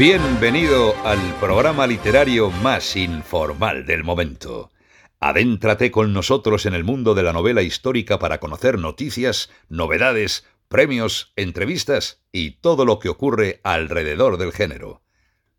Bienvenido al programa literario más informal del momento. Adéntrate con nosotros en el mundo de la novela histórica para conocer noticias, novedades, premios, entrevistas y todo lo que ocurre alrededor del género.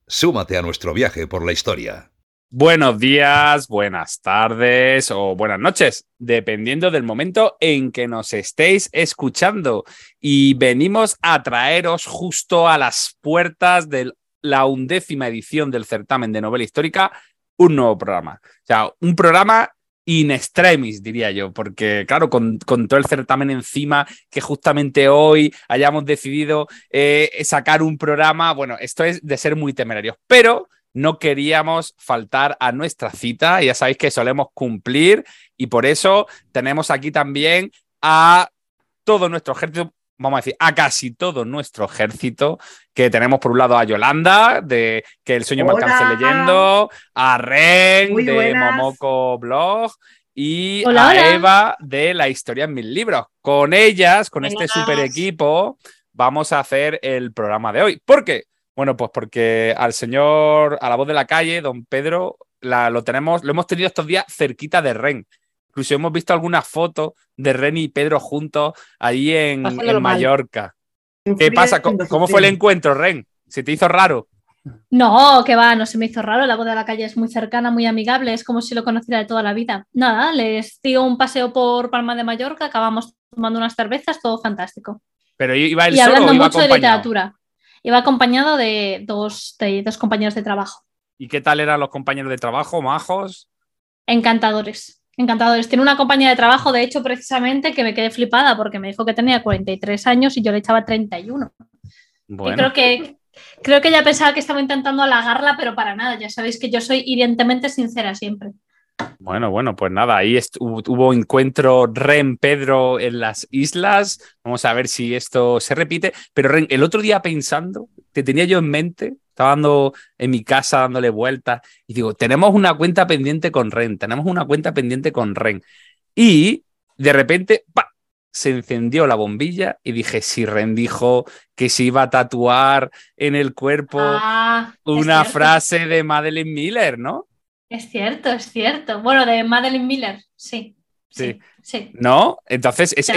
Súmate a nuestro viaje por la historia. Buenos días, buenas tardes o buenas noches, dependiendo del momento en que nos estéis escuchando. Y venimos a traeros justo a las puertas de la undécima edición del certamen de novela histórica un nuevo programa. O sea, un programa in extremis, diría yo, porque claro, con, todo el certamen encima, que justamente hoy hayamos decidido eh, sacar un programa, bueno, esto es de ser muy temerarios, pero no queríamos faltar a nuestra cita, ya sabéis que solemos cumplir y por eso tenemos aquí también a todo nuestro ejército, vamos a decir, a casi todo nuestro ejército, que tenemos por un lado a Yolanda, de Que el sueño me alcance leyendo, a Ren, de Momoko Blog, y a Eva, de La historia en mil libros. Con ellas, con este super equipo, vamos a hacer el programa de hoy. ¿Por qué? Bueno, pues porque al señor, a la voz de la calle, don Pedro, lo tenemos, lo hemos tenido estos días cerquita de Ren. Incluso hemos visto algunas fotos de Ren y Pedro juntos ahí en, Mallorca. ¿Qué pasa? ¿Cómo, fue el encuentro, Ren? ¿Se te hizo raro? No, que va, no se me hizo raro. La voz de la calle es muy cercana, muy amigable, es como si lo conociera de toda la vida. Nada, les digo un paseo por Palma de Mallorca, acabamos tomando unas cervezas, todo fantástico. Pero iba él y hablando mucho de literatura. Iba acompañado de dos, dos compañeros de trabajo. ¿Y qué tal eran los compañeros de trabajo, majos? Encantadores, encantadores. Tiene una compañía de trabajo, de hecho, precisamente, que me quedé flipada porque me dijo que tenía 43 años y yo le echaba 31. Bueno. Y creo que, creo que ella pensaba que estaba intentando halagarla, pero para nada. Ya sabéis que yo soy hirientemente sincera siempre. Bueno, bueno, pues nada, ahí hubo encuentro Ren Pedro en las islas. Vamos a ver si esto se repite. Pero Ren, el otro día pensando, te tenía yo en mente, estaba dando en mi casa dándole vueltas y digo, tenemos una cuenta pendiente con Ren, tenemos una cuenta pendiente con Ren. Y de repente, ¡pa! se encendió la bombilla y dije, si Ren dijo que se iba a tatuar en el cuerpo ah, una frase de Madeleine Miller, ¿no? Es cierto, es cierto. Bueno, de Madeline Miller, sí. Sí. sí. ¿No? Entonces, es,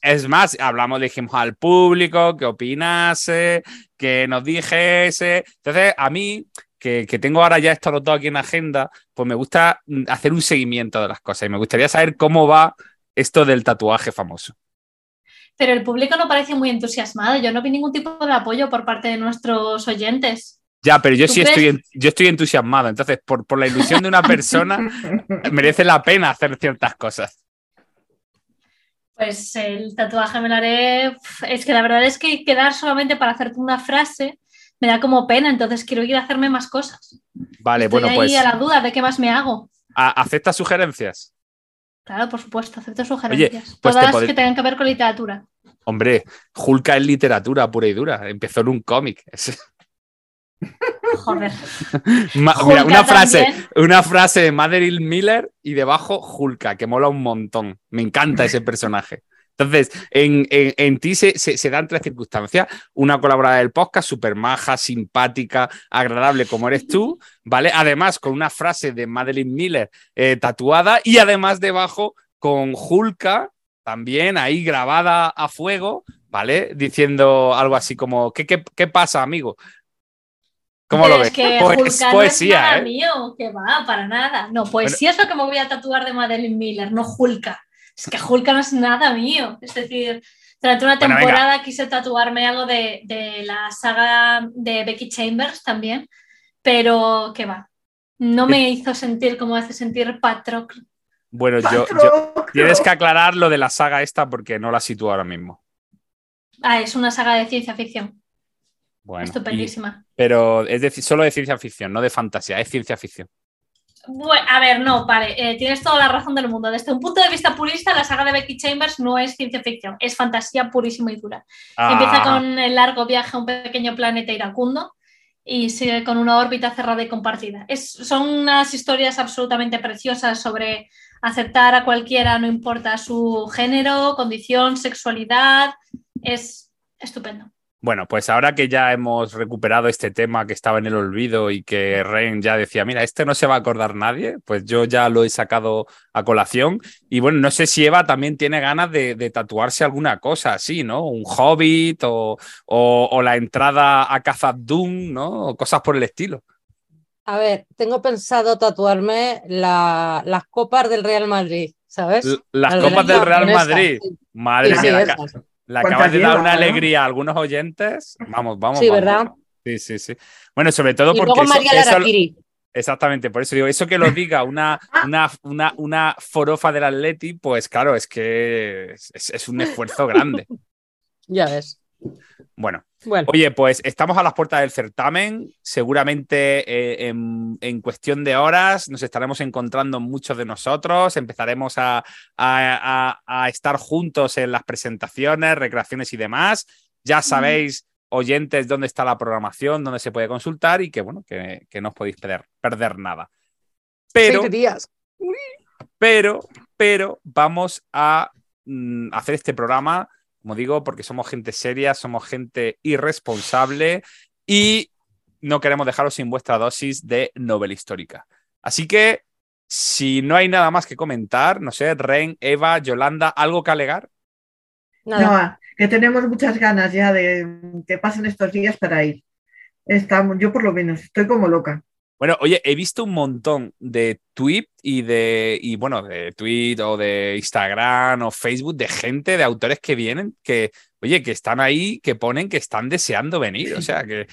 es, más, hablamos, dijimos al público que opinase, que nos dijese. Entonces, a mí, que, tengo ahora ya esto todo aquí en agenda, pues me gusta hacer un seguimiento de las cosas y me gustaría saber cómo va esto del tatuaje famoso. Pero el público no parece muy entusiasmado. Yo no vi ningún tipo de apoyo por parte de nuestros oyentes. Ya, pero yo sí estoy, yo estoy entusiasmado. Entonces, por, por la ilusión de una persona, merece la pena hacer ciertas cosas. Pues el tatuaje me lo haré. Es que la verdad es que quedar solamente para hacerte una frase me da como pena, entonces quiero ir a hacerme más cosas. Vale, Estoy bueno, ahí pues. a la duda de qué más me hago. ¿Aceptas sugerencias? Claro, por supuesto, acepto sugerencias. Pues Todas que tengan que ver con literatura. Hombre, Julka es literatura pura y dura. Empezó en un cómic. Joder. mira, una frase, una frase de Madeline Miller y debajo Hulka, que mola un montón. Me encanta ese personaje. Entonces, en, ti se, dan tres circunstancias. Una colaboradora del podcast, súper maja, simpática, agradable como eres tú, ¿vale? Además, con una frase de Madeline Miller eh, tatuada y además debajo con Hulka, también ahí grabada a fuego, ¿vale? Diciendo algo así como, ¿qué, qué pasa, amigo? ¿Cómo lo ves? Que poesía, no es ¿eh? mío, que va, para nada. No, poesía es lo que me voy a tatuar de Madeline Miller, no Hulka. Es que Hulka no es nada mío. Es decir, durante una temporada quise tatuarme algo de, la saga de Becky Chambers también, pero que va. No me hizo sentir como hace sentir Patroclo. Bueno, yo, tienes que aclarar lo de la saga esta porque no la sitúo ahora mismo. Ah, es una saga de ciencia ficción. Bueno, Estupendísima. pero es decir, solo de ciencia ficción, no de fantasía, es ciencia ficción. Bueno, a ver, no, vale, eh, tienes toda la razón del mundo. Desde un punto de vista purista, la saga de Becky Chambers no es ciencia ficción, es fantasía purísima y dura. Ah. Empieza con el largo viaje a un pequeño planeta iracundo y sigue con una órbita cerrada y compartida. Es, son unas historias absolutamente preciosas sobre aceptar a cualquiera, no importa su género, condición, sexualidad. Es estupendo. Bueno, pues ahora que ya hemos recuperado este tema que estaba en el olvido y que Ren ya decía, mira, este no se va a acordar nadie, pues yo ya lo he sacado a colación. Y bueno, no sé si Eva también tiene ganas de, tatuarse alguna cosa así, ¿no? Un hobbit o, o, la entrada a Khazad ¿no? O cosas por el estilo. A ver, tengo pensado tatuarme las copas del Real Madrid, ¿sabes? las copas del Real Madrid. Madre mía, le acabas de dar una alegría a algunos oyentes. Vamos, vamos. Sí, ¿verdad? Sí, sí, sí. Bueno, sobre todo porque. exactamente, por eso digo, eso que lo diga una, una, una, una forofa del Atleti, pues claro, es que es un esfuerzo grande. ya ves. Bueno, oye, pues estamos a las puertas del certamen. Seguramente eh, en, cuestión de horas nos estaremos encontrando muchos de nosotros. Empezaremos a, estar juntos en las presentaciones, recreaciones y demás. Ya sabéis, oyentes, dónde está la programación, dónde se puede consultar y que, bueno, que, no os podéis perder, perder nada. Pero, días. pero, pero vamos a mm, hacer este programa como digo, porque somos gente seria, somos gente irresponsable y no queremos dejaros sin vuestra dosis de novela histórica. Así que, si no hay nada más que comentar, no sé, Ren, Eva, Yolanda, ¿algo que alegar? Nada. que tenemos muchas ganas ya de que pasen estos días para ir. Estamos, yo por lo menos, estoy como loca. Bueno, oye, he visto un montón de tweets y de, y bueno, de tweet o de Instagram o Facebook de gente, de autores que vienen, que, oye, que están ahí, que ponen que están deseando venir. O sea, que,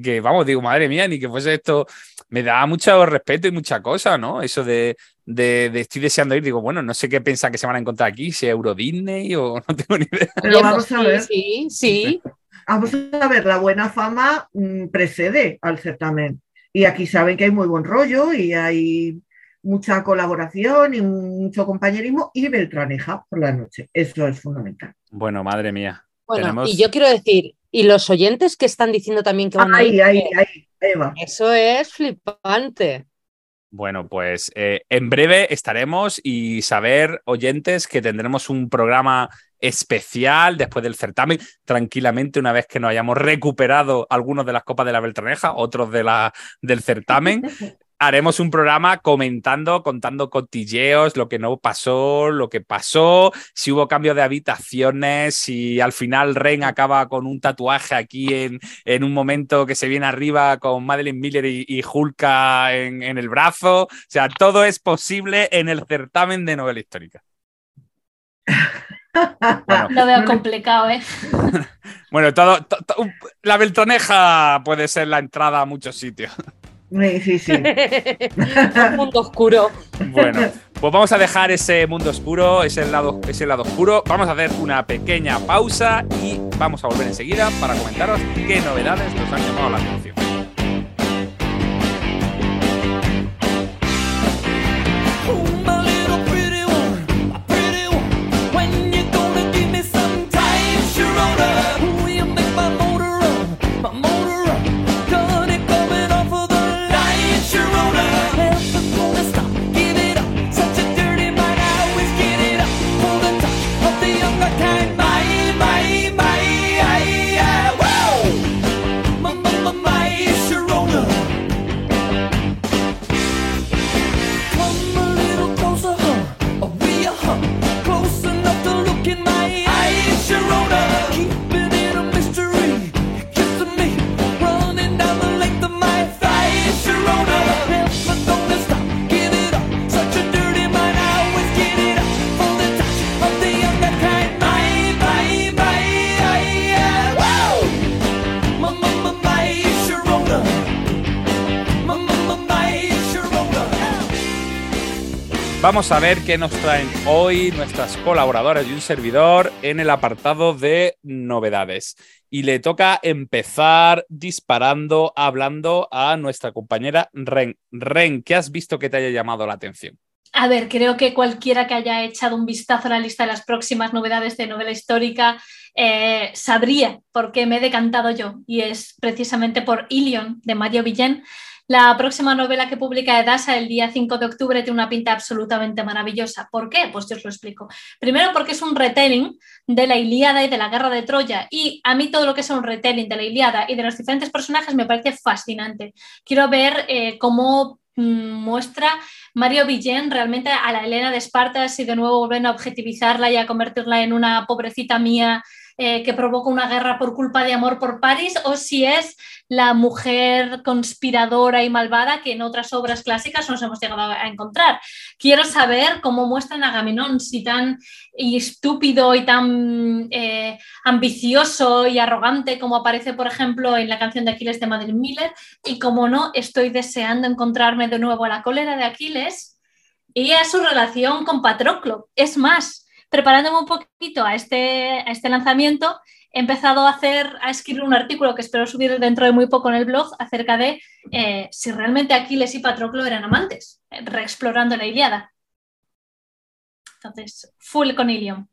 que, vamos, digo, madre mía, ni que fuese esto, me da mucho respeto y mucha cosa, ¿no? Eso de, de, estoy deseando ir, digo, bueno, no sé qué piensan que se van a encontrar aquí, si Euro Disney o no tengo ni idea. Pero vamos a ver. Sí, sí. Vamos a ver, la buena fama mm, precede al certamen. Y aquí saben que hay muy buen rollo y hay mucha colaboración y mucho compañerismo y Beltraneja por la noche. Eso es fundamental. Bueno, madre mía. Bueno, y yo quiero decir, y los oyentes que están diciendo también que van a ir. Ahí, ahí, Eva. Eso es flipante. Bueno, pues eh, en breve estaremos y saber, oyentes, que tendremos un programa especial después del certamen, tranquilamente, una vez que nos hayamos recuperado algunos de las copas de la Beltraneja, otros de la, del certamen. haremos un programa comentando, contando cotilleos, lo que no pasó, lo que pasó, si hubo cambio de habitaciones, si al final Ren acaba con un tatuaje aquí en, en un momento que se viene arriba con Madeline Miller y, y Hulka en, en el brazo. O sea, todo es posible en el certamen de novela histórica. Lo veo complicado, ¿eh? bueno, todo, la Beltroneja puede ser la entrada a muchos sitios. Sí, sí. Un mundo oscuro. Bueno, pues vamos a dejar ese mundo oscuro, ese lado, ese lado oscuro. Vamos a hacer una pequeña pausa y vamos a volver enseguida para comentaros qué novedades nos han llamado la atención. Vamos a ver qué nos traen hoy nuestras colaboradoras y un servidor en el apartado de novedades. Y le toca empezar disparando, hablando a nuestra compañera Ren. Ren, ¿qué has visto que te haya llamado la atención? A ver, creo que cualquiera que haya echado un vistazo a la lista de las próximas novedades de novela histórica eh, sabría por qué me he decantado yo. Y es precisamente por Ilion de Mario Villén La próxima novela que publica Edasa el día 5 de octubre tiene una pinta absolutamente maravillosa. ¿Por qué? Pues yo os lo explico. Primero porque es un retelling de la Ilíada y de la Guerra de Troya y a mí todo lo que es un retelling de la Ilíada y de los diferentes personajes me parece fascinante. Quiero ver eh, cómo mm, muestra Mario Villén realmente a la Helena de Esparta si de nuevo vuelven a objetivizarla y a convertirla en una pobrecita mía eh, que provoca una guerra por culpa de amor por París o si es la mujer conspiradora y malvada que en otras obras clásicas nos hemos llegado a encontrar. Quiero saber cómo muestran a Agamenón, si tan estúpido y tan eh, ambicioso y arrogante como aparece, por ejemplo, en la canción de Aquiles de Madrid Miller, y como no, estoy deseando encontrarme de nuevo a la cólera de Aquiles y a su relación con Patroclo. Es más, preparándome un poquito a este, a este lanzamiento, he empezado a hacer, a escribir un artículo que espero subir dentro de muy poco en el blog acerca de eh, si realmente Aquiles y Patroclo eran amantes, eh, reexplorando la Iliada. Entonces, full con Ilium.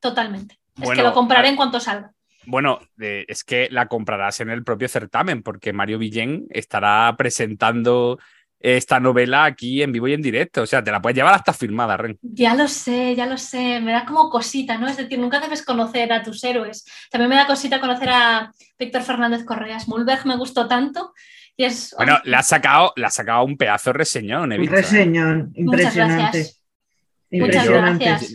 Totalmente. es que lo compraré en cuanto salga. Bueno, es que la comprarás en el propio certamen, porque Mario Villén estará presentando esta novela aquí en vivo y en directo. O sea, te la puedes llevar hasta firmada, Ren. Ya lo sé, ya lo sé. Me da como cosita, ¿no? Es decir, nunca debes conocer a tus héroes. También me da cosita conocer a Víctor Fernández Correas. Mulberg me gustó tanto. Y es... Bueno, le ha sacado, le ha sacado un pedazo de reseñón, Un ¿eh? reseñón, impresionante. Muchas gracias.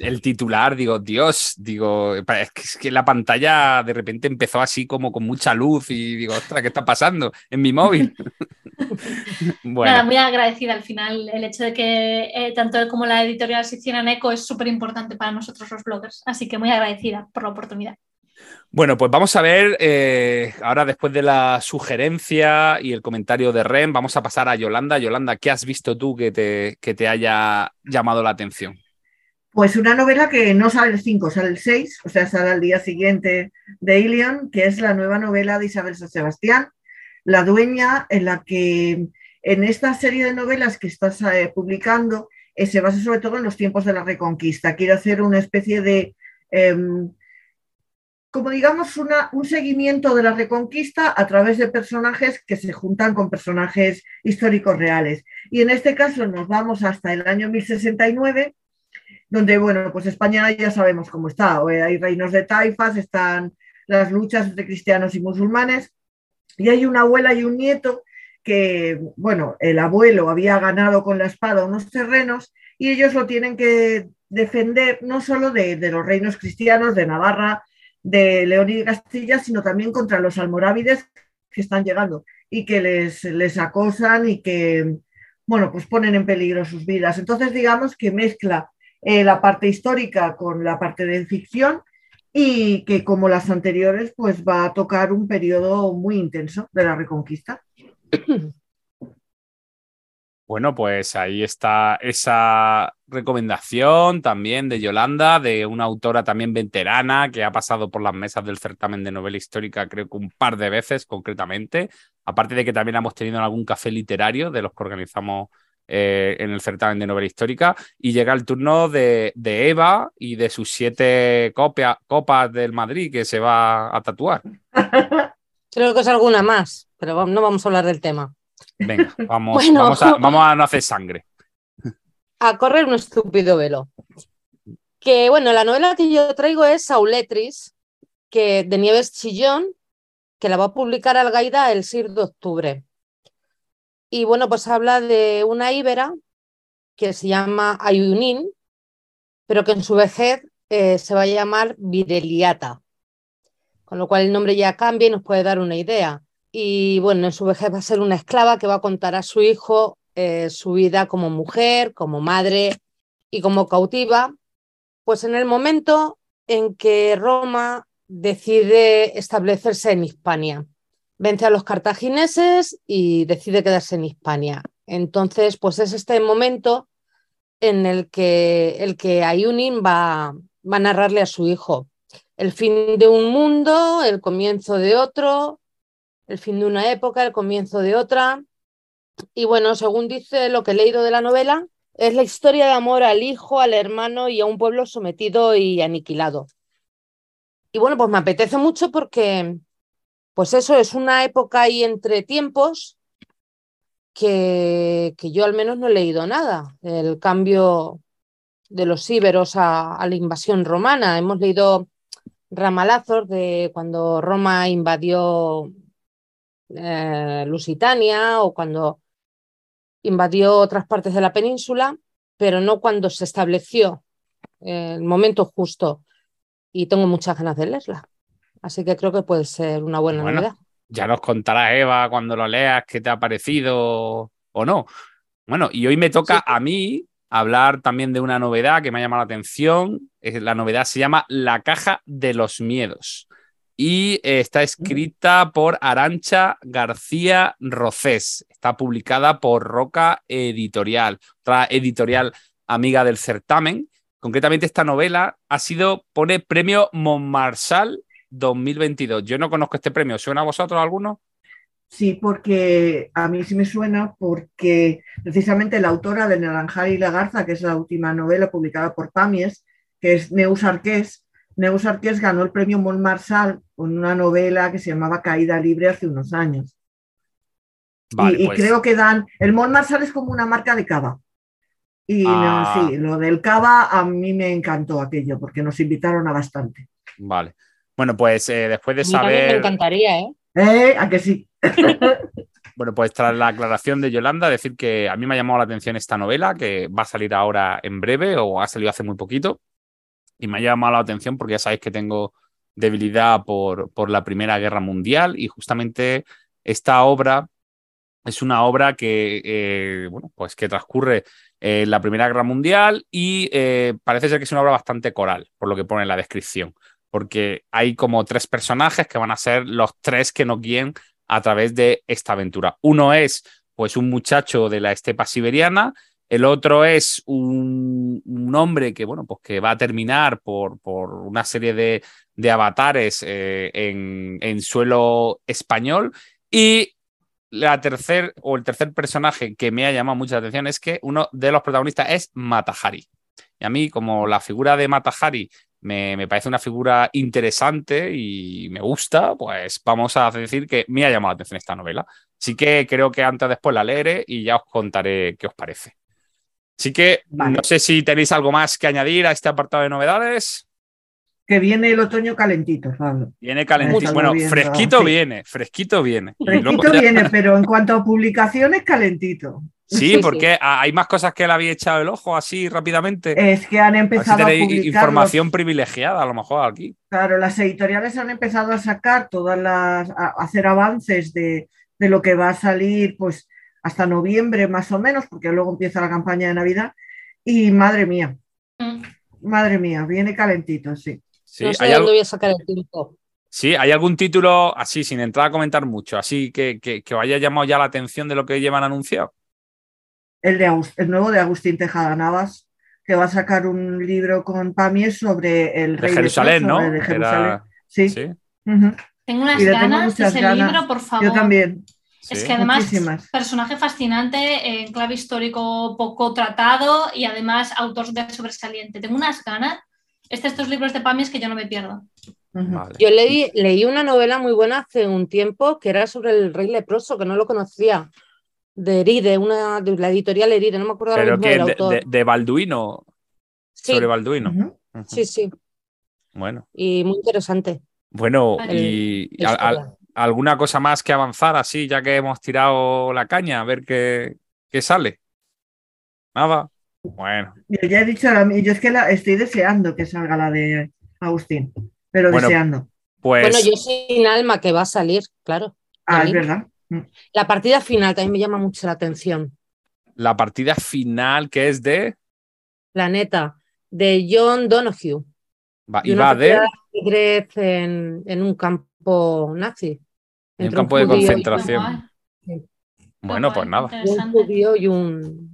El titular, digo, Dios, digo, es que la pantalla de repente empezó así como con mucha luz y digo, ostras, ¿qué está pasando en mi móvil? bueno. Nada, muy agradecida al final. El hecho de que eh, tanto él como la editorial se hicieran eco es súper importante para nosotros los bloggers. Así que muy agradecida por la oportunidad. Bueno, pues vamos a ver, eh, ahora después de la sugerencia y el comentario de Ren, vamos a pasar a Yolanda. Yolanda, ¿qué has visto tú que te, que te haya llamado la atención? Pues una novela que no sale el 5, sale el 6, o sea, sale al día siguiente de Ilion, que es la nueva novela de Isabel San Sebastián, la dueña, en la que en esta serie de novelas que estás eh, publicando eh, se basa sobre todo en los tiempos de la Reconquista. Quiere hacer una especie de, em, como digamos, un seguimiento de la Reconquista a través de personajes que se juntan con personajes históricos reales. Y en este caso nos vamos hasta el año 1069 donde, bueno, pues España ya sabemos cómo está. Hay reinos de taifas, están las luchas entre cristianos y musulmanes, y hay una abuela y un nieto que, bueno, el abuelo había ganado con la espada unos terrenos y ellos lo tienen que defender no solo de, los reinos cristianos de Navarra, de León y de Castilla, sino también contra los almorávides que están llegando y que les, les acosan y que, bueno, pues ponen en peligro sus vidas. Entonces, digamos que mezcla eh, la parte histórica con la parte de ficción y que como las anteriores pues va a tocar un periodo muy intenso de la reconquista. Bueno, pues ahí está esa recomendación también de Yolanda, de una autora también veterana que ha pasado por las mesas del certamen de novela histórica creo que un par de veces concretamente, aparte de que también hemos tenido algún café literario de los que organizamos eh, en el certamen de novela histórica. Y llega el turno de, Eva y de sus siete copas del Madrid que se va a tatuar. Creo que es alguna más, pero no vamos a hablar del tema. Venga, vamos, vamos, a, vamos a no hacer sangre. A correr un estúpido velo. Que bueno, la novela que yo traigo es Sauletris, que de Nieves Chillón, que la va a publicar Algaida el 6 de octubre. Y bueno, pues habla de una íbera que se llama Ayunín, pero que en su vejez eh, se va a llamar Vireliata, con lo cual el nombre ya cambia y nos puede dar una idea. Y bueno, en su vejez va a ser una esclava que va a contar a su hijo eh, su vida como mujer, como madre y como cautiva, pues en el momento en que Roma decide establecerse en Hispania vence a los cartagineses y decide quedarse en Hispania. Entonces, pues es este momento en el que, el que Ayunin va, va a narrarle a su hijo el fin de un mundo, el comienzo de otro, el fin de una época, el comienzo de otra. Y bueno, según dice lo que he leído de la novela, es la historia de amor al hijo, al hermano y a un pueblo sometido y aniquilado. Y bueno, pues me apetece mucho porque pues eso es una época ahí entre tiempos que, que yo al menos no he leído nada. El cambio de los íberos a, la invasión romana. Hemos leído ramalazos de cuando Roma invadió eh, Lusitania o cuando invadió otras partes de la península, pero no cuando se estableció el momento justo. Y tengo muchas ganas de leerla. Así que creo que puede ser una buena novedad. Ya nos contará Eva cuando lo leas qué te ha parecido o no. Bueno, y hoy me toca a mí hablar también de una novedad que me ha llamado la atención. La novedad se llama La caja de los miedos y eh, está escrita por Arancha García Rocés. Está publicada por Roca Editorial, otra editorial amiga del certamen. Concretamente esta novela ha sido, pone premio Montmarchal 2022. Yo no conozco este premio. ¿Suena a vosotros alguno? Sí, porque a mí sí me suena porque precisamente la autora de Naranjal y la Garza, que es la última novela publicada por Pamies, que es Neus Arqués, Neus Arqués ganó el premio Montmarchal con una novela que se llamaba Caída Libre hace unos años. y, pues. creo que dan, el Montmarchal es como una marca de cava. Y ah. sí, lo del cava a mí me encantó aquello, porque nos invitaron a bastante. Vale. Bueno, pues eh, después de saber. Me encantaría, ¿eh? ¿Eh? ¿A que sí? bueno, pues tras la aclaración de Yolanda, decir que a mí me ha llamado la atención esta novela, que va a salir ahora en breve o ha salido hace muy poquito. Y me ha llamado la atención porque ya sabéis que tengo debilidad por, por la Primera Guerra Mundial y justamente esta obra es una obra que, eh, bueno, pues que transcurre en la Primera Guerra Mundial y eh, parece ser que es una obra bastante coral, por lo que pone en la descripción, porque hay como tres personajes que van a ser los tres que nos guíen a través de esta aventura. Uno es pues un muchacho de la estepa siberiana, el otro es un, hombre que, bueno, pues que va a terminar por, por una serie de, de avatares eh, en, en, suelo español. Y la tercer, o el tercer personaje que me ha llamado mucha atención es que uno de los protagonistas es Matahari. Y a mí, como la figura de Matahari me, parece una figura interesante y me gusta, pues vamos a decir que me ha llamado la atención esta novela. Así que creo que antes después la leeré y ya os contaré qué os parece. Así que no sé si tenéis algo más que añadir a este apartado de novedades. Que viene el otoño calentito, Viene calentito. Bueno, fresquito viene, fresquito viene. Fresquito viene, pero en cuanto a publicaciones, calentito. Sí, porque hay más cosas que le había echado el ojo así rápidamente. Es que han empezado a, publicar información privilegiada a lo mejor aquí. Claro, las editoriales han empezado a sacar todas las, a hacer avances de, lo que va a salir, pues hasta noviembre más o menos, porque luego empieza la campaña de Navidad. Y madre mía, mm. madre mía, viene calentito, sí. Sí no sé ¿hay dónde voy a sacar el tiempo. Sí, ¿hay algún título así, sin entrar a comentar mucho, así que, que, que haya llamado ya la atención de lo que llevan anunciado? el, de el nuevo de Agustín Tejada Navas, que va a sacar un libro con Pamies sobre el rey de Jerusalén, ¿no? De Jerusalén. Sí. Tengo unas ganas de ese libro, por favor. Yo también. Es que además, personaje fascinante, en clave histórico poco tratado y además autor de sobresaliente. Tengo unas ganas. Este, estos libros de Pamies que yo no me pierdo. Yo leí, leí una novela muy buena hace un tiempo que era sobre el rey leproso, que no lo conocía de Eride, una, de la editorial Eride, no me acuerdo Pero que de, de, Balduino. Sobre Balduino. Sí, sí. Bueno. Y muy interesante. Bueno, y alguna cosa más que avanzar así, ya que hemos tirado la caña, a ver qué, qué sale. Nada. Bueno. Yo ya he dicho, yo es que la, estoy deseando que salga la de Agustín, pero deseando. Pues... Bueno, yo sin alma que va a salir, claro. Ah, es verdad. Mm. La partida final también me llama mucho la atención. La partida final que es de... Planeta, de John Donoghue. y va de... En, en, un campo nazi. En un campo de concentración. Bueno, pues nada.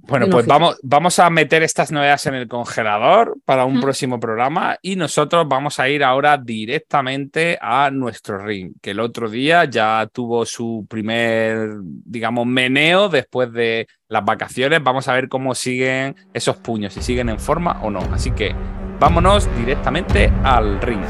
Bueno, pues vamos, vamos a meter estas novedades en el congelador para un próximo programa y nosotros vamos a ir ahora directamente a nuestro ring, que el otro día ya tuvo su primer, digamos, meneo después de las vacaciones. Vamos a ver cómo siguen esos puños, si siguen en forma o no. Así que vámonos directamente al ring.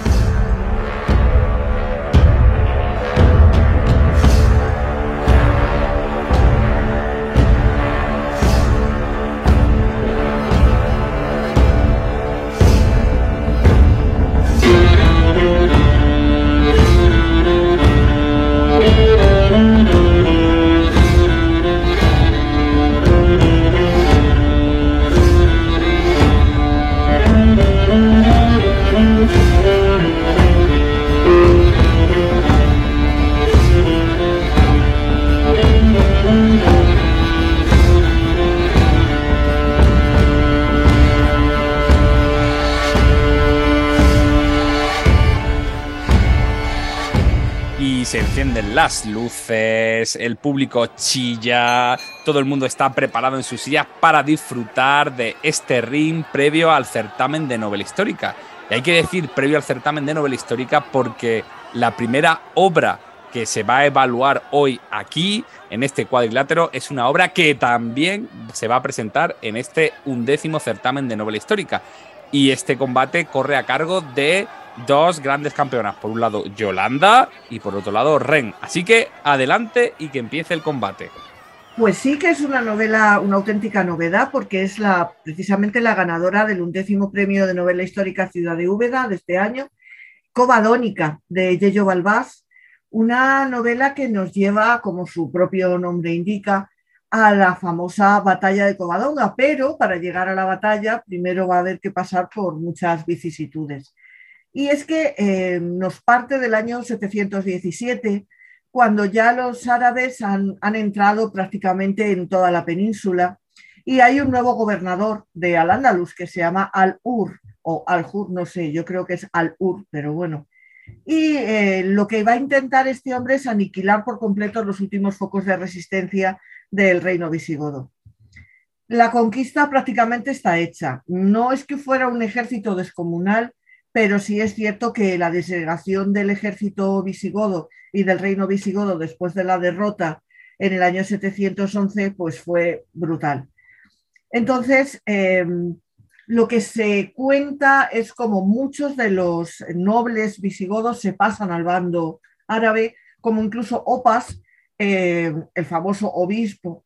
Encienden las luces, el público chilla, todo el mundo está preparado en sus sillas para disfrutar de este ring previo al certamen de novela histórica. Y hay que decir previo al certamen de novela histórica porque la primera obra que se va a evaluar hoy aquí, en este cuadrilátero, es una obra que también se va a presentar en este undécimo certamen de novela histórica. Y este combate corre a cargo de dos grandes campeonas. Por un lado, Yolanda y por otro lado, Ren. Así que adelante y que empiece el combate. Pues sí que es una novela, una auténtica novedad, porque es la, precisamente la ganadora del undécimo premio de novela histórica Ciudad de Úbeda de este año, Covadónica, de Yello Balbás, una novela que nos lleva, como su propio nombre indica, a la famosa batalla de Covadonga, pero para llegar a la batalla primero va a haber que pasar por muchas vicisitudes. Y es que eh, nos parte del año 717, cuando ya los árabes han, entrado prácticamente en toda la península y hay un nuevo gobernador de Al-Ándalus que se llama Al-Ur o Al-Hur, no sé, yo creo que es Al-Ur, pero bueno. Y eh, lo que va a intentar este hombre es aniquilar por completo los últimos focos de resistencia del reino visigodo. La conquista prácticamente está hecha. No es que fuera un ejército descomunal, pero sí es cierto que la desegregación del ejército visigodo y del reino visigodo después de la derrota en el año 711 pues fue brutal. Entonces, em, lo que se cuenta es como muchos de los nobles visigodos se pasan al bando árabe, como incluso Opas, em, el famoso obispo,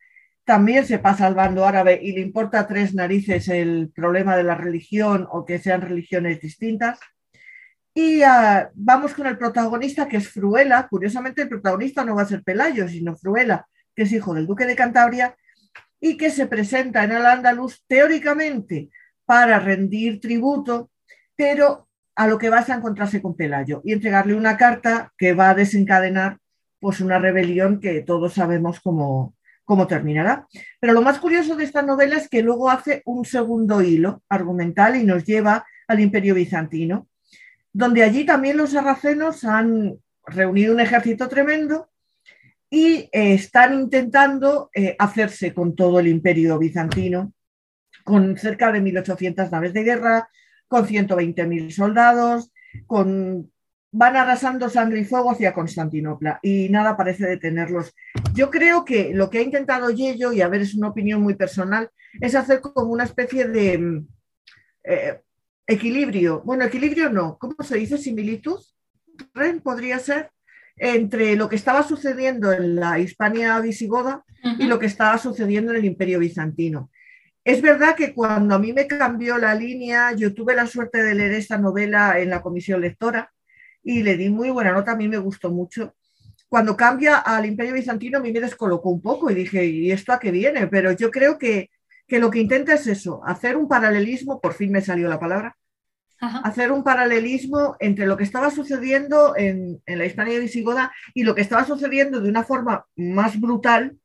también se pasa al bando árabe y le importa tres narices el problema de la religión o que sean religiones distintas. Y ah, vamos con el protagonista, que es Fruela. Curiosamente, el protagonista no va a ser Pelayo, sino Fruela, que es hijo del duque de Cantabria y que se presenta en el Andaluz teóricamente para rendir tributo, pero a lo que vas a encontrarse con Pelayo y entregarle una carta que va a desencadenar pues una rebelión que todos sabemos cómo, cómo terminará. Pero lo más curioso de esta novela es que luego hace un segundo hilo argumental y nos lleva al Imperio Bizantino, donde allí también los sarracenos han reunido un ejército tremendo y eh, están intentando eh, hacerse con todo el Imperio Bizantino, con cerca de 1.800 naves de guerra, con 120.000 soldados, con van arrasando sangre y fuego hacia Constantinopla y nada parece detenerlos. Yo creo que lo que ha intentado Yello, y a ver, es una opinión muy personal, es hacer como una especie de mm, eh, equilibrio. Bueno, equilibrio no, ¿cómo se dice? Similitud. Ren podría ser entre lo que estaba sucediendo en la Hispania visigoda y lo que estaba sucediendo en el Imperio bizantino. Es verdad que cuando a mí me cambió la línea, yo tuve la suerte de leer esta novela en la comisión lectora y le di muy buena nota, a mí me gustó mucho. Cuando cambia al Imperio Bizantino, a mí me descolocó un poco y dije, ¿y esto a qué viene? Pero yo creo que, lo que intenta es eso, hacer un paralelismo, por fin me salió la palabra, hacer un paralelismo entre lo que estaba sucediendo en, la Hispania visigoda y lo que estaba sucediendo de una forma más brutal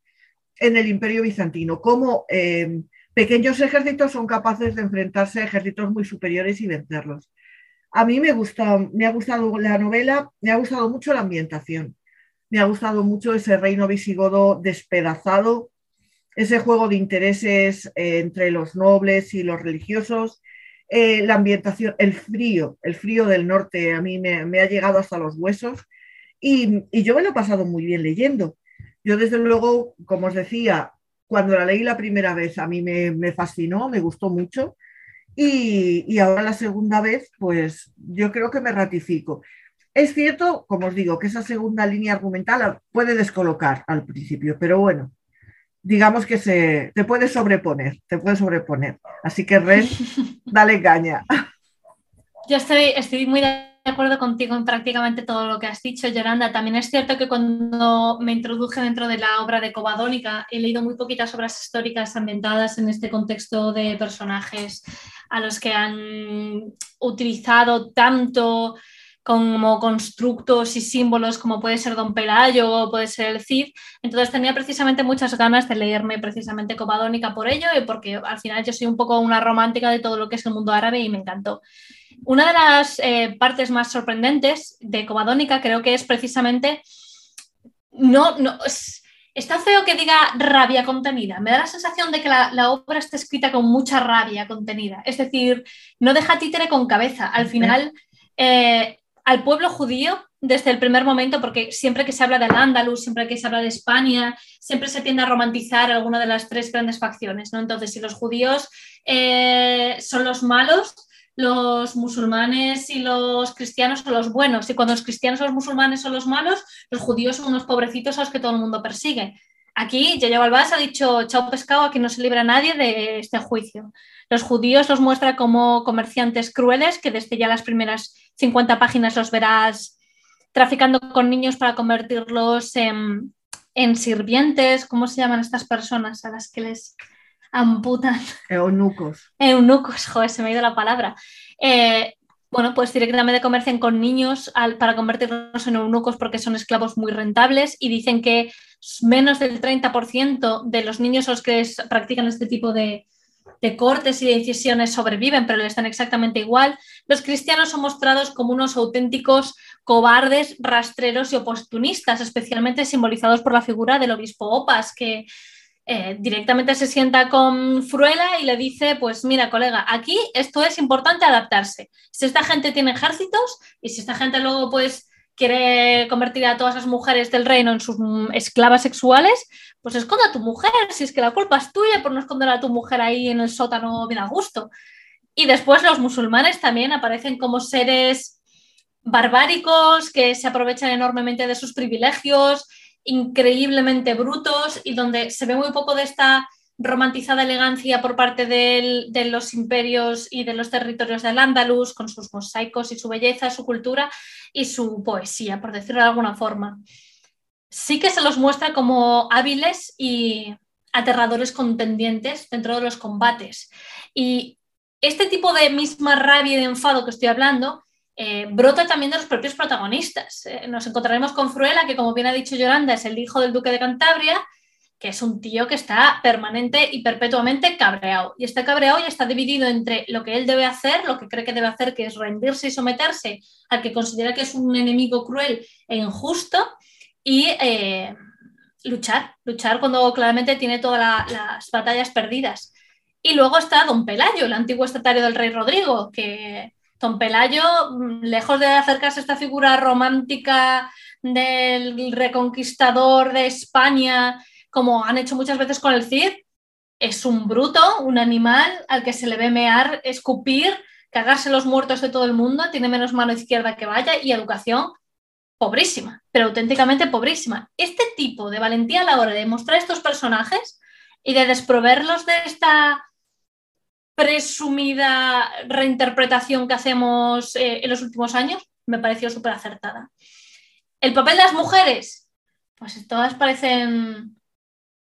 en el Imperio Bizantino, cómo eh, pequeños ejércitos son capaces de enfrentarse a ejércitos muy superiores y vencerlos. A mí me, gusta, ha gustado la novela, me ha gustado mucho la ambientación, me ha gustado mucho ese reino visigodo despedazado, ese juego de intereses eh, entre los nobles y los religiosos, eh, la ambientación, el frío, el frío del norte a mí me, ha llegado hasta los huesos y, yo me lo he pasado muy bien leyendo. Yo desde luego, como os decía, cuando la leí la primera vez a mí me fascinó, me gustó mucho y, ahora la segunda vez, pues yo creo que me ratifico. Es cierto, como os digo, que esa segunda línea argumental puede descolocar al principio, pero bueno, digamos que se te puede sobreponer, te puede sobreponer. Así que Ren, dale caña. Yo estoy, estoy muy de acuerdo contigo en prácticamente todo lo que has dicho, Yolanda. También es cierto que cuando me introduje dentro de la obra de Covadónica, he leído muy poquitas obras históricas ambientadas en este contexto de personajes a los que han utilizado tanto como constructos y símbolos como puede ser Don Pelayo o puede ser el Cid. Entonces tenía precisamente muchas ganas de leerme precisamente Covadónica por ello y porque al final yo soy un poco una romántica de todo lo que es el mundo árabe y me encantó. Una de las eh, partes más sorprendentes de Covadónica creo que es precisamente, no, no, está feo que diga rabia contenida, me da la sensación de que la, obra está escrita con mucha rabia contenida, es decir, no deja títere con cabeza, al final... Eh, al pueblo judío desde el primer momento, porque siempre que se habla del Andalus, siempre que se habla de España, siempre se tiende a romantizar alguna de las tres grandes facciones. ¿no? Entonces, si los judíos eh, son los malos, los musulmanes y los cristianos son los buenos. Y cuando los cristianos o los musulmanes son los malos, los judíos son unos pobrecitos a los que todo el mundo persigue. Aquí Yaya Balbás ha dicho, chao pescado, aquí no se libra nadie de este juicio. Los judíos los muestra como comerciantes crueles, que desde ya las primeras 50 páginas los verás traficando con niños para convertirlos en, sirvientes. ¿Cómo se llaman estas personas a las que les amputan? Eunucos. Eunucos, joder, se me ha ido la palabra. Eh, bueno, pues directamente comercian con niños para convertirlos en eunucos porque son esclavos muy rentables y dicen que menos del 30% de los niños a los que practican este tipo de, de cortes y de incisiones sobreviven, pero le están exactamente igual. Los cristianos son mostrados como unos auténticos cobardes, rastreros y oportunistas, especialmente simbolizados por la figura del obispo Opas, que eh, directamente se sienta con Fruela y le dice, pues mira, colega, aquí esto es importante adaptarse. Si esta gente tiene ejércitos y si esta gente luego pues quiere convertir a todas las mujeres del reino en sus esclavas sexuales, pues esconda a tu mujer, si es que la culpa es tuya por no esconder a tu mujer ahí en el sótano bien a gusto. Y después los musulmanes también aparecen como seres barbáricos que se aprovechan enormemente de sus privilegios, increíblemente brutos y donde se ve muy poco de esta romantizada elegancia por parte de los imperios y de los territorios del Andalus, con sus mosaicos y su belleza, su cultura y su poesía, por decirlo de alguna forma. Sí que se los muestra como hábiles y aterradores contendientes dentro de los combates. Y este tipo de misma rabia y de enfado que estoy hablando eh, brota también de los propios protagonistas. Eh, nos encontraremos con Fruela, que como bien ha dicho Yolanda, es el hijo del duque de Cantabria, que es un tío que está permanente y perpetuamente cabreado. Y está cabreado y está dividido entre lo que él debe hacer, lo que cree que debe hacer, que es rendirse y someterse al que considera que es un enemigo cruel e injusto, y eh, luchar, luchar cuando claramente tiene todas las batallas perdidas. Y luego está Don Pelayo, el antiguo estatario del rey Rodrigo, que Don Pelayo, mm, lejos de acercarse a esta figura romántica del reconquistador de España como han hecho muchas veces con el Cid, es un bruto, un animal al que se le ve mear, escupir, cagarse los muertos de todo el mundo, tiene menos mano izquierda que vaya y educación pobrísima, pero auténticamente pobrísima. Este tipo de valentía a la hora de mostrar estos personajes y de desproverlos de esta presumida reinterpretación que hacemos eh, en los últimos años, me pareció súper acertada. El papel de las mujeres, pues todas parecen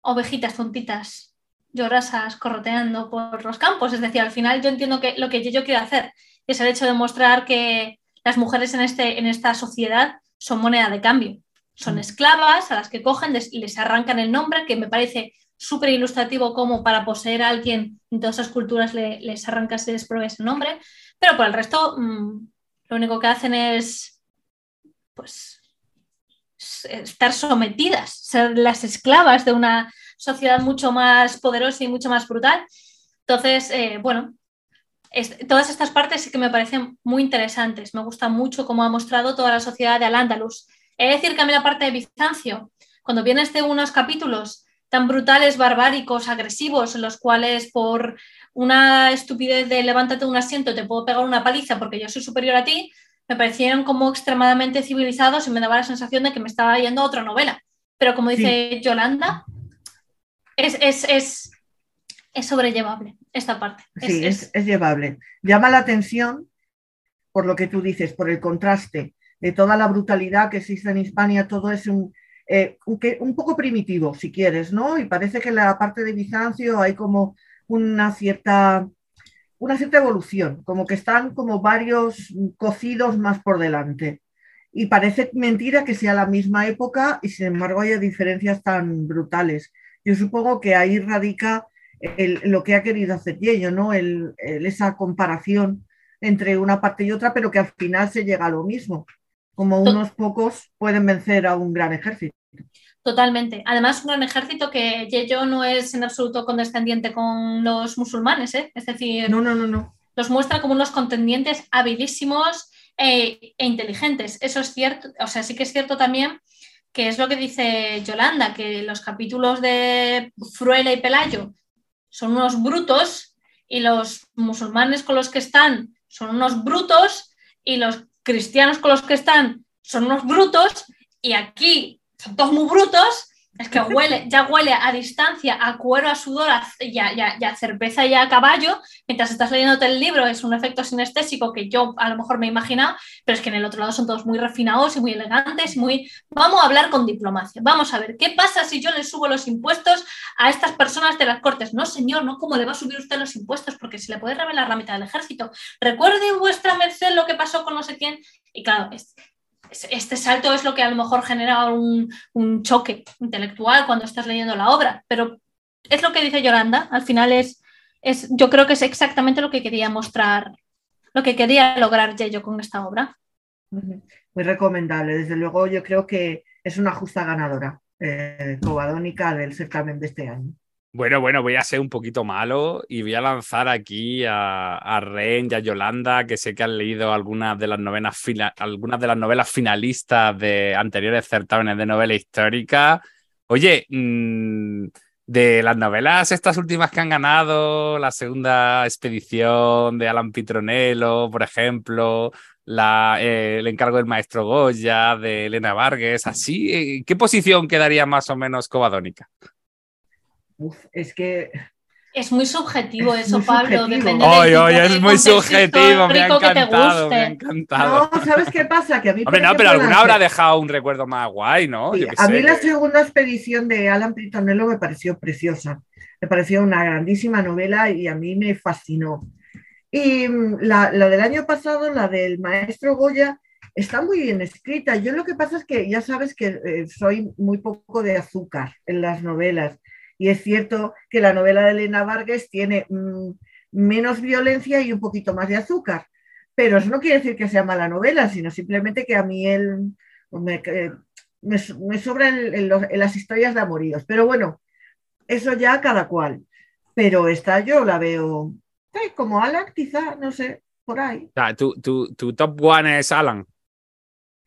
ovejitas tontitas, llorasas, corroteando por los campos. Es decir, al final yo entiendo que lo que yo, quiero hacer es el hecho de mostrar que las mujeres en, este, en esta sociedad son moneda de cambio. Son mm. esclavas a las que cogen, y les arrancan el nombre, que me parece súper ilustrativo como para poseer a alguien en todas esas culturas les arrancas y les ese nombre, pero por el resto mm, lo único que hacen es pues estar sometidas, ser las esclavas de una sociedad mucho más poderosa y mucho más brutal. Entonces, eh, bueno, todas estas partes sí que me parecen muy interesantes. Me gusta mucho cómo ha mostrado toda la sociedad de Al-Ándalus. He de decir que a mí la parte de Bizancio, cuando vienes de unos capítulos tan brutales, barbáricos, agresivos, en los cuales por una estupidez de levántate un asiento te puedo pegar una paliza porque yo soy superior a ti, me parecieron como extremadamente civilizados y me daba la sensación de que me estaba yendo a otra novela. Pero como dice Yolanda, es, es, sobrellevable esta parte. Sí, es, llevable. Llama la atención por lo que tú dices, por el contraste de toda la brutalidad que existe en Hispania, todo es un, eh, un, poco primitivo, si quieres, ¿no? Y parece que en la parte de Bizancio hay como una cierta una cierta evolución, como que están como varios cocidos más por delante. Y parece mentira que sea la misma época y sin embargo haya diferencias tan brutales. Yo supongo que ahí radica lo que ha querido hacer Yello, ¿no? esa comparación entre una parte y otra, pero que al final se llega a lo mismo, como unos pocos pueden vencer a un gran ejército. Totalmente. Además, un gran ejército que Yello no es en absoluto condescendiente con los musulmanes, ¿eh? es decir, no, no, no, no. los muestra como unos contendientes habilísimos e, e inteligentes. Eso es cierto, o sea, sí que es cierto también que es lo que dice Yolanda, que los capítulos de Fruela y Pelayo son unos brutos y los musulmanes con los que están son unos brutos y los cristianos con los que están son unos brutos y aquí son todos muy brutos es que huele, ya huele a distancia, a cuero, a sudor, a, ya, ya, cerveza y a caballo. Mientras estás leyéndote el libro, es un efecto sinestésico que yo a lo mejor me he imaginado, pero es que en el otro lado son todos muy refinados y muy elegantes, muy. Vamos a hablar con diplomacia. Vamos a ver, ¿qué pasa si yo le subo los impuestos a estas personas de las cortes? No, señor, no, ¿cómo le va a subir usted los impuestos? Porque se le puede revelar la mitad del ejército. Recuerde vuestra merced lo que pasó con no sé quién. Y claro, es, este salto es lo que a lo mejor genera un, choque intelectual cuando estás leyendo la obra, pero es lo que dice Yolanda, al final es, es, yo creo que es exactamente lo que quería mostrar, lo que quería lograr Yello con esta obra. Muy recomendable, desde luego yo creo que es una justa ganadora eh, cobadónica del certamen de este año. Bueno, bueno, voy a ser un poquito malo y voy a lanzar aquí a, a Ren y a Yolanda, que sé que han leído algunas de las novelas, algunas de las novelas finalistas de anteriores certámenes de novela histórica. Oye, mm, de las novelas, estas últimas que han ganado, la segunda expedición de Alan Pitronello, por ejemplo, eh, el encargo del maestro Goya, de Elena Vargas, así, eh, ¿qué posición quedaría más o menos Covadónica? Es que es muy subjetivo eso, Pablo. Depende es muy subjetivo, me ha encantado, me ha encantado. No, ¿sabes qué pasa? Que a mí Hombre, no, pero alguna habrá dejado un recuerdo más guay, ¿no? a mí la segunda expedición de Alan Pritonello me pareció preciosa. Me pareció una grandísima novela y a mí me fascinó. Y mm, la, del año pasado, la del maestro Goya, está muy bien escrita. Yo lo que pasa es que ya sabes que eh, soy muy poco de azúcar en las novelas. Y es cierto que la novela de Elena Vargas tiene mm, menos violencia y un poquito más de azúcar. Pero eso no quiere decir que sea mala novela, sino simplemente que a mí él me, me, sobran las historias de amoríos. Pero bueno, eso ya cada cual. Pero esta yo la veo como Alan, quizá, no sé, por ahí. ¿tu, tu top one es Alan?